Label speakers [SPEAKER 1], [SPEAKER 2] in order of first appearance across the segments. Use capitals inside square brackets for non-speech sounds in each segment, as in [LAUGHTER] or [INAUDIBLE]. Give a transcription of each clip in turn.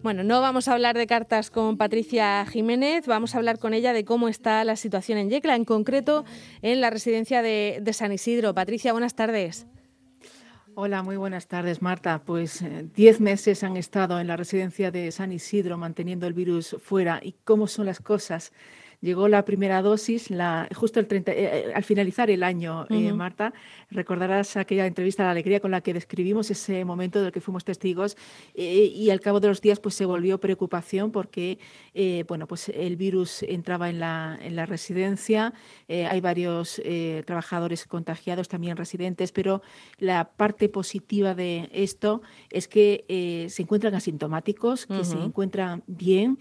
[SPEAKER 1] Bueno, no vamos a hablar de cartas con Patricia Jiménez, vamos a hablar con ella de cómo está la situación en Yecla, en concreto en la residencia de, San Isidro. Patricia, buenas tardes.
[SPEAKER 2] Hola, muy buenas tardes, Marta. Pues eh, diez meses han estado en la residencia de San Isidro manteniendo el virus fuera. ¿Y cómo son las cosas? Llegó la primera dosis la, justo el 30, eh, eh, al finalizar el año, eh, Marta. Recordarás aquella entrevista la alegría con la que describimos ese momento del que fuimos testigos y al cabo de los días pues se volvió preocupación porque bueno, pues el virus entraba en la, en la residencia, hay varios trabajadores contagiados, también residentes, pero la parte positiva de esto es que se encuentran asintomáticos, que se encuentran bien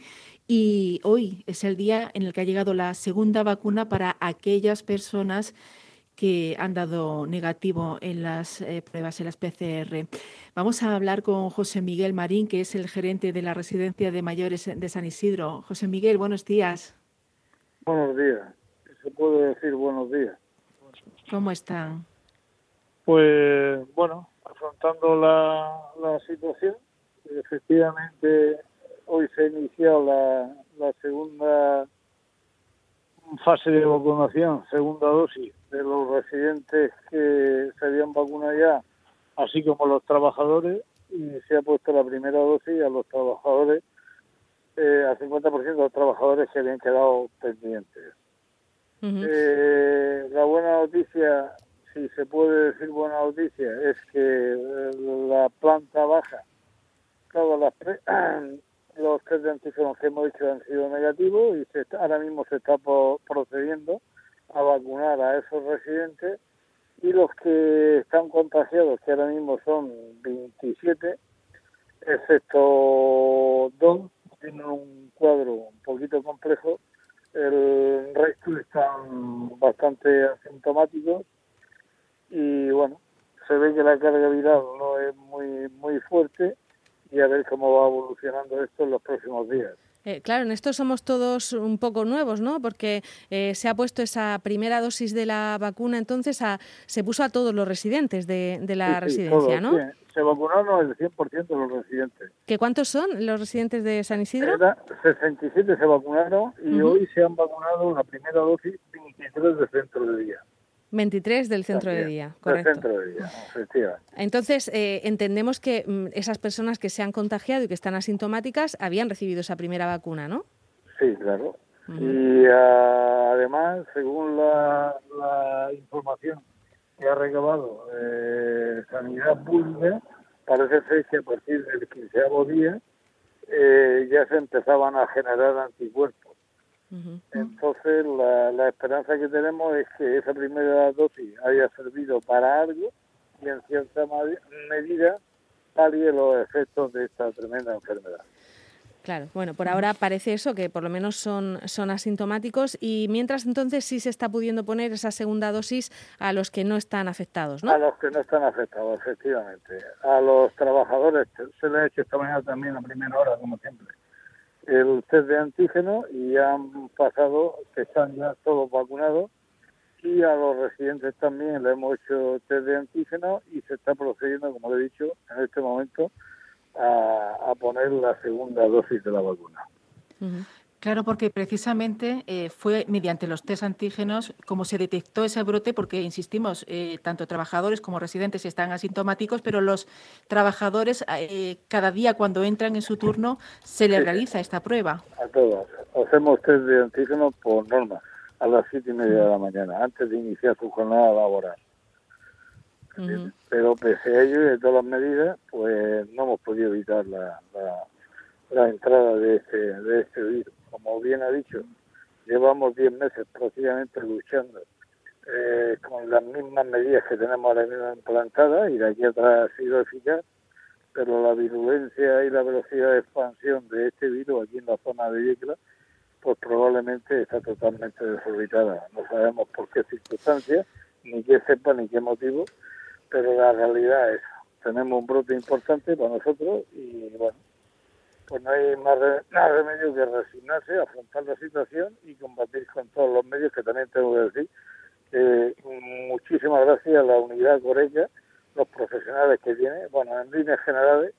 [SPEAKER 2] y hoy es el día en el que ha llegado la segunda vacuna para aquellas personas que han dado negativo en las eh, pruebas, en las PCR. Vamos a hablar con José Miguel Marín, que es el gerente de la residencia de mayores de San Isidro. José Miguel, buenos días.
[SPEAKER 3] Buenos días. Se puede decir buenos días.
[SPEAKER 2] ¿Cómo están?
[SPEAKER 3] Pues bueno, afrontando la, la situación. Efectivamente, hoy se ha iniciado la, segunda fase de vacunación, segunda dosis de los residentes que se habían vacunado ya, así como los trabajadores, y se ha puesto la primera dosis a los trabajadores, eh, al 50% de los trabajadores que habían quedado pendientes. Eh, la buena noticia, si se puede decir buena noticia, es que eh, la planta baja, todas las [CLEARS THROAT] los test de antígenos que hemos hecho han sido negativos y se ahora mismo se está procediendo a vacunar a esos residentes y los que están contagiados, que ahora mismo son 27, excepto dos, tienen un cuadro un poquito complejo, el resto están bastante asintomáticos y bueno, se ve que la carga viral no es muy muy fuerte y a ver cómo va evolucionando esto en los próximos días.
[SPEAKER 1] Eh, claro, en esto somos todos un poco nuevos, ¿no? Porque eh, se ha puesto esa primera dosis de la vacuna, entonces se puso a todos los residentes de, la residencia, ¿no?
[SPEAKER 3] se vacunaron el 100% de los residentes.
[SPEAKER 1] ¿Qué cuántos son los residentes de San Isidro?
[SPEAKER 3] 67 se vacunaron y hoy se han vacunado la primera dosis 23 de centro de día.
[SPEAKER 1] 23 del centro de día, correcto.
[SPEAKER 3] Del centro de día, efectivamente.
[SPEAKER 1] Entonces, eh, entendemos que mm, esas personas que se han contagiado y que están asintomáticas habían recibido esa primera vacuna, ¿no?
[SPEAKER 3] Sí, claro. Y ah, además, según la, información que ha recabado eh, Sanidad Pública, parece ser que a partir del quinceavo día eh, ya se empezaban a generar anticuerpos entonces, la, esperanza que tenemos es que esa primera dosis haya servido para algo y en cierta medida palie los efectos de esta tremenda enfermedad.
[SPEAKER 1] Claro, bueno, por ahora parece eso, que por lo menos son, son asintomáticos y mientras entonces sí se está pudiendo poner esa segunda dosis a los que no están afectados, ¿no?
[SPEAKER 3] A los que no están afectados, efectivamente. A los trabajadores se les ha hecho esta mañana también a primera hora, como siempre el test de antígeno y han pasado, que están ya todos vacunados, y a los residentes también le hemos hecho test de antígeno y se está procediendo, como le he dicho, en este momento a, poner la segunda dosis de la vacuna.
[SPEAKER 2] Claro, porque precisamente eh, fue mediante los test antígenos como se detectó ese brote, porque insistimos, eh, tanto trabajadores como residentes están asintomáticos, pero los trabajadores eh, cada día cuando entran en su turno se les realiza esta prueba.
[SPEAKER 3] A todos. Hacemos test de antígenos por norma a las siete y media de la mañana, antes de iniciar su jornada laboral. Pero pese a ello y de todas las medidas, pues no hemos podido evitar la, la, entrada de este, de este virus como bien ha dicho, llevamos 10 meses prácticamente luchando eh, con las mismas medidas que tenemos ahora mismo implantadas y de aquí atrás ha sido eficaz, pero la virulencia y la velocidad de expansión de este virus aquí en la zona de Yecla, pues probablemente está totalmente desorbitada. No sabemos por qué circunstancias, ni qué sepa, ni qué motivo, pero la realidad es, tenemos un brote importante para nosotros y bueno, pues no hay más, remedio que resignarse, afrontar la situación y combatir con todos los medios que también tengo que decir que muchísimas gracias a la unidad Coreca, los profesionales que tiene, bueno, en líneas generales,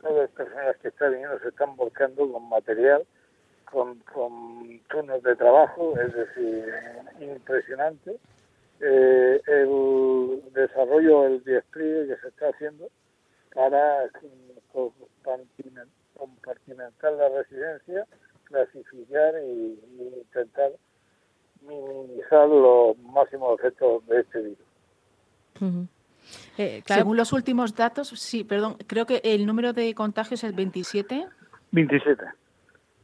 [SPEAKER 3] todas las personas que están viniendo se están volcando con material, con, con turnos de trabajo, es decir, impresionante. Eh, el desarrollo, el despliegue que se está haciendo para compartimentar la residencia, clasificar y, intentar minimizar los máximos efectos de este virus.
[SPEAKER 2] Eh, Según los últimos datos, sí, perdón, creo que el número de contagios es 27.
[SPEAKER 3] 27.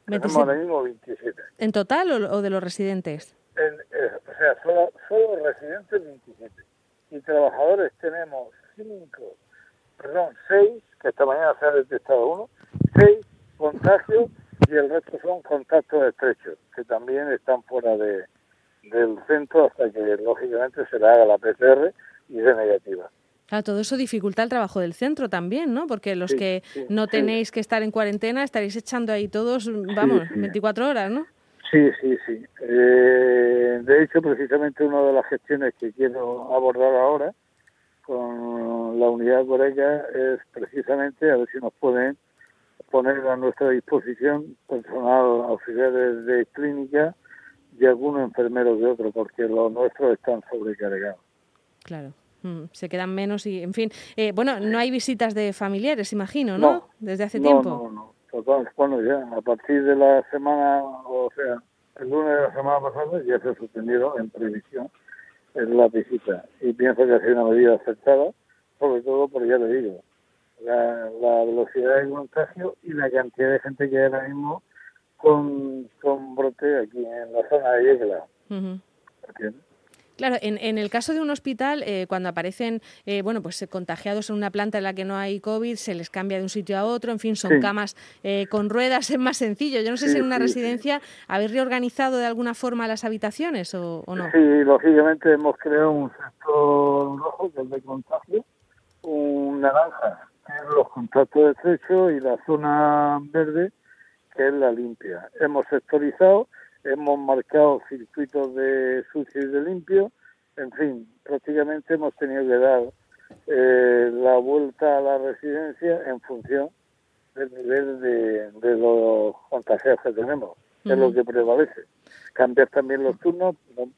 [SPEAKER 3] 27. ahora mismo 27.
[SPEAKER 1] ¿En total o, de los residentes?
[SPEAKER 3] En, eh, o sea, solo, solo residentes 27. Y trabajadores tenemos 5, perdón, 6, que esta mañana se ha detectado uno, 6 contagios y el resto son contactos estrechos, que también están fuera de, del centro hasta que lógicamente se le haga la PCR y de negativa.
[SPEAKER 1] Claro, todo eso dificulta el trabajo del centro también, ¿no? Porque los que no tenéis que estar en cuarentena estaréis echando ahí todos, vamos, 24 horas, ¿no?
[SPEAKER 3] Sí, sí, sí. Eh, de hecho, precisamente una de las gestiones que quiero abordar ahora con la unidad coreca es precisamente a ver si nos pueden poner a nuestra disposición personal auxiliares de clínica y algunos enfermeros de otro, porque los nuestros están sobrecargados.
[SPEAKER 1] Claro. Mm, se quedan menos y, en fin. Eh, bueno, no hay visitas de familiares, imagino, ¿no? Desde hace tiempo.
[SPEAKER 3] No, no. Total, bueno, ya a partir de la semana, o sea, el lunes de la semana pasada ya se ha suspendido en previsión en la visita. Y pienso que ha sido una medida aceptada, sobre todo porque ya le digo, la, velocidad de contagio y la cantidad de gente que hay ahora mismo con, con brote aquí en la zona de Yegla.
[SPEAKER 1] Claro, en, en, el caso de un hospital, eh, cuando aparecen eh, bueno, pues contagiados en una planta en la que no hay COVID, se les cambia de un sitio a otro, en fin, son camas eh, con ruedas, [LAUGHS] es más sencillo. Yo no sé si en una residencia habéis reorganizado de alguna forma las habitaciones o, no.
[SPEAKER 3] Sí, lógicamente hemos creado un sector rojo, que es de contagio, un naranja, es los contactos estrechos, y la zona verde, que es la limpia. Hemos sectorizado hemos marcado circuitos de sucio y de limpio, en fin, prácticamente hemos tenido que dar eh, la vuelta a la residencia en función del nivel de, de los contagios que tenemos, es lo que prevalece. Cambiar también los turnos,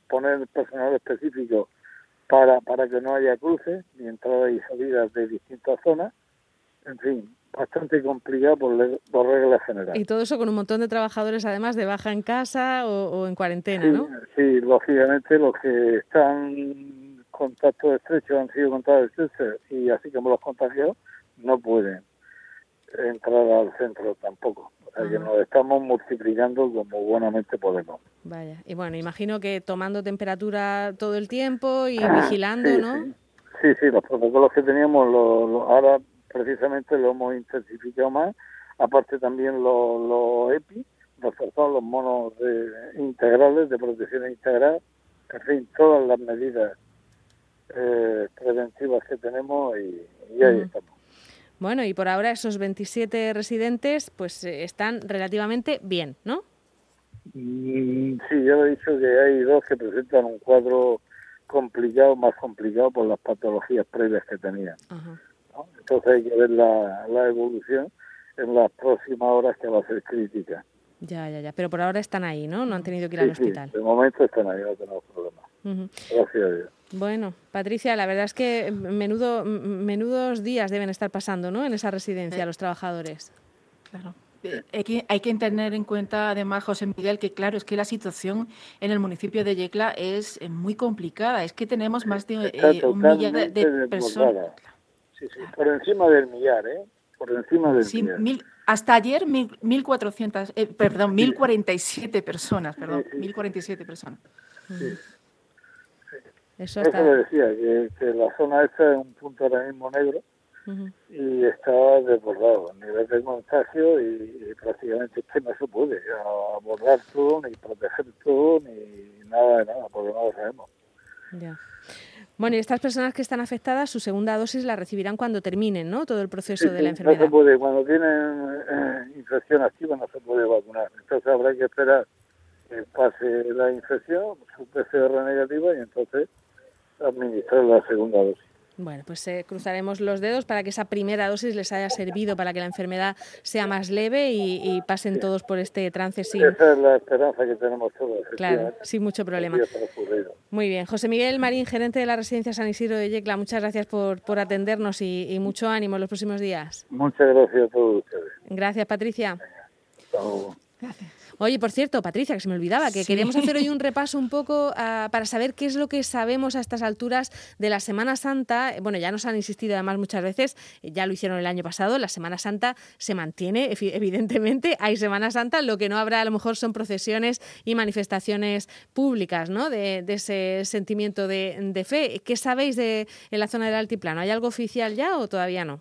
[SPEAKER 3] poner personal específico para, para que no haya cruces ni entradas y salidas de distintas zonas, en fin, bastante complicado por, por reglas generales.
[SPEAKER 1] Y todo eso con un montón de trabajadores, además, de baja en casa o, en cuarentena, ¿no?
[SPEAKER 3] Sí, lógicamente los que están en contacto estrecho han sido contactos estrechos y así como los contagiados no pueden entrar al centro tampoco. O sea que nos estamos multiplicando como buenamente podemos.
[SPEAKER 1] Vaya, y bueno, imagino que tomando temperatura todo el tiempo y vigilando, ¿no?
[SPEAKER 3] Sí. sí. los protocolos que teníamos lo, ahora precisamente lo hemos intensificado más, aparte también los, EPI, reforzado los monos integrales de protección integral, en fin, todas las medidas eh, preventivas que tenemos y, ahí estamos.
[SPEAKER 1] Bueno, y por ahora esos 27 residentes pues eh, están relativamente bien, ¿no?
[SPEAKER 3] Mm, sí, yo he dicho que hay dos que presentan un cuadro complicado, más complicado por las patologías previas que tenían. Entonces hay que ver la, la evolución en las próximas horas que va a ser crítica.
[SPEAKER 1] Ya, ya, ya. Pero por ahora están ahí, ¿no? No han tenido que ir al hospital.
[SPEAKER 3] de momento están ahí, no tenemos problemas. Gracias a Dios.
[SPEAKER 1] Bueno, Patricia, la verdad es que menudo, menudos días deben estar pasando, ¿no? En esa residencia, los trabajadores.
[SPEAKER 2] Claro. Eh, hay que, hay que tener en cuenta, además, José Miguel, que claro, es que la situación en el municipio de Yecla es eh, muy complicada. Es que tenemos más de
[SPEAKER 3] eh, un millar de personas por encima del millar, ¿eh? Por encima del millar.
[SPEAKER 2] Mil, hasta ayer, mil, 1.400, eh, perdón, 1.047 personas, perdón, 1.047 personas. Sí.
[SPEAKER 3] Eso, Eso le decía, que, la zona esta es un punto ahora mismo negro y estaba desbordado a nivel de contagio y, prácticamente es que no se puede abordar todo, ni proteger todo, ni nada de nada, porque no lo sabemos.
[SPEAKER 1] Ya. Bueno, y estas personas que están afectadas, su segunda dosis la recibirán cuando terminen, ¿no? Todo el proceso de la enfermedad.
[SPEAKER 3] No se puede, cuando tienen eh, infección activa no se puede vacunar. Entonces habrá que esperar que pase la infección, su PCR negativa y entonces administrar la segunda dosis.
[SPEAKER 1] Bueno, pues eh, cruzaremos los dedos para que esa primera dosis les haya servido para que la enfermedad sea más leve y, pasen todos por este trance
[SPEAKER 3] sin... Esa es la esperanza que tenemos todos.
[SPEAKER 1] Claro, sin mucho problema. Muy bien. José Miguel Marín, gerente de la residencia San Isidro de Yecla, muchas gracias por, por atendernos y, mucho ánimo en los próximos días.
[SPEAKER 3] Muchas gracias a todos ustedes.
[SPEAKER 1] Gracias, Patricia. Gracias. Oye, por cierto, Patricia, que se me olvidaba, que queríamos hacer hoy un [LAUGHS] repaso un poco ah, para saber qué es lo que sabemos a estas alturas de la Semana Santa. Bueno, ya nos han insistido además muchas veces, ya lo hicieron el año pasado, la Semana Santa se mantiene, evidentemente, [LAUGHS] hay Semana Santa, lo que no habrá a lo mejor son procesiones y manifestaciones públicas, ¿no? De, ese sentimiento de, de, fe. ¿Qué sabéis de en la zona del altiplano? ¿Hay algo oficial ya o todavía no?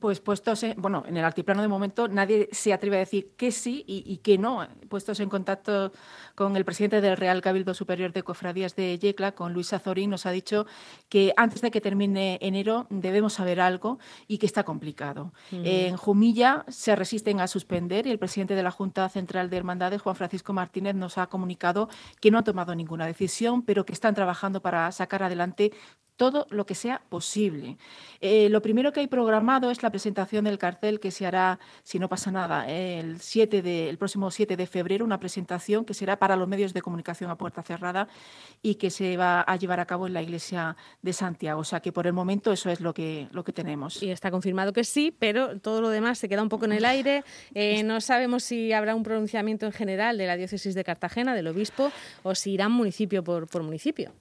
[SPEAKER 2] Pues puestos en, bueno, en el altiplano de momento nadie se atreve a decir que sí y, que no. Puestos en contacto con el presidente del Real Cabildo Superior de Cofradías de Yecla, con Luis Azorín, nos ha dicho que antes de que termine enero debemos saber algo y que está complicado. En Jumilla se resisten a suspender y el presidente de la Junta Central de Hermandades, Juan Francisco Martínez, nos ha comunicado que no ha tomado ninguna decisión, pero que están trabajando para sacar adelante todo lo que sea posible. Eh, lo primero que hay programado es la presentación del cartel que se hará, si no pasa nada, el, 7 de, el próximo 7 de febrero, una presentación que será para los medios de comunicación a puerta cerrada y que se va a llevar a cabo en la iglesia de Santiago. O sea que por el momento eso es lo que, lo que tenemos.
[SPEAKER 1] Y está confirmado que sí, pero todo lo demás se queda un poco en el aire. Eh, no sabemos si habrá un pronunciamiento en general de la diócesis de Cartagena, del obispo, o si irán municipio por, por municipio.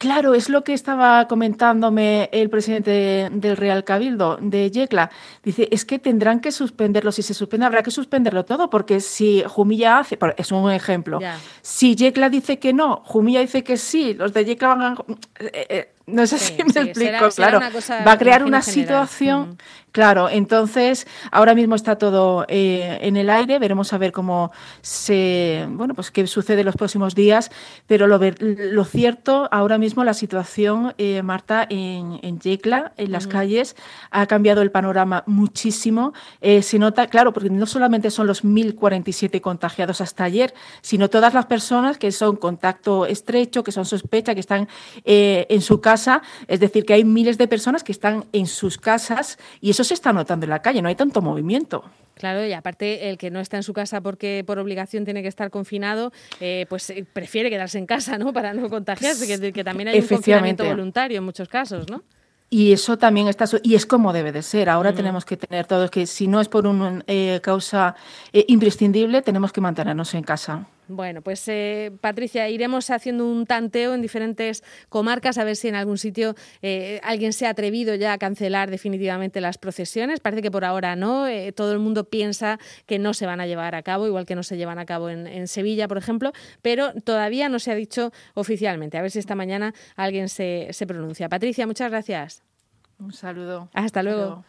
[SPEAKER 2] Claro, es lo que estaba comentándome el presidente del Real Cabildo, de Yecla. Dice, es que tendrán que suspenderlo. Si se suspende, habrá que suspenderlo todo, porque si Jumilla hace, es un ejemplo, si Yecla dice que no, Jumilla dice que sí, los de Yecla van a... Eh, eh, no sé si me explico, claro. Va a crear una situación, claro, entonces ahora mismo está todo eh, en el aire, veremos a ver cómo se, bueno, pues qué sucede en los próximos días, pero lo, lo cierto, ahora mismo la situación, eh, Marta, en, en Yecla, en las calles, ha cambiado el panorama muchísimo. Eh, se nota, claro, porque no solamente son los 1.047 contagiados hasta ayer, sino todas las personas que son contacto estrecho, que son sospecha, que están en su casa es decir, que hay miles de personas que están en sus casas y eso se está notando en la calle, no hay tanto movimiento.
[SPEAKER 1] Claro, y aparte el que no está en su casa porque por obligación tiene que estar confinado, eh, pues eh, prefiere quedarse en casa, ¿no? Para no contagiarse, que, también hay un confinamiento voluntario en muchos casos, ¿no?
[SPEAKER 2] Y eso también está, y es como debe de ser. Ahora tenemos que tener todos que si no es por una eh, causa imprescindible, tenemos que mantenernos en casa.
[SPEAKER 1] Bueno, pues eh, Patricia, iremos haciendo un tanteo en diferentes comarcas a ver si en algún sitio eh, alguien se ha atrevido ya a cancelar definitivamente las procesiones. Parece que por ahora no. Eh, todo el mundo piensa que no se van a llevar a cabo, igual que no se llevan a cabo en, Sevilla, por ejemplo, pero todavía no se ha dicho oficialmente. A ver si esta mañana alguien se, se pronuncia. Patricia, muchas gracias.
[SPEAKER 2] Un saludo.
[SPEAKER 1] Hasta luego.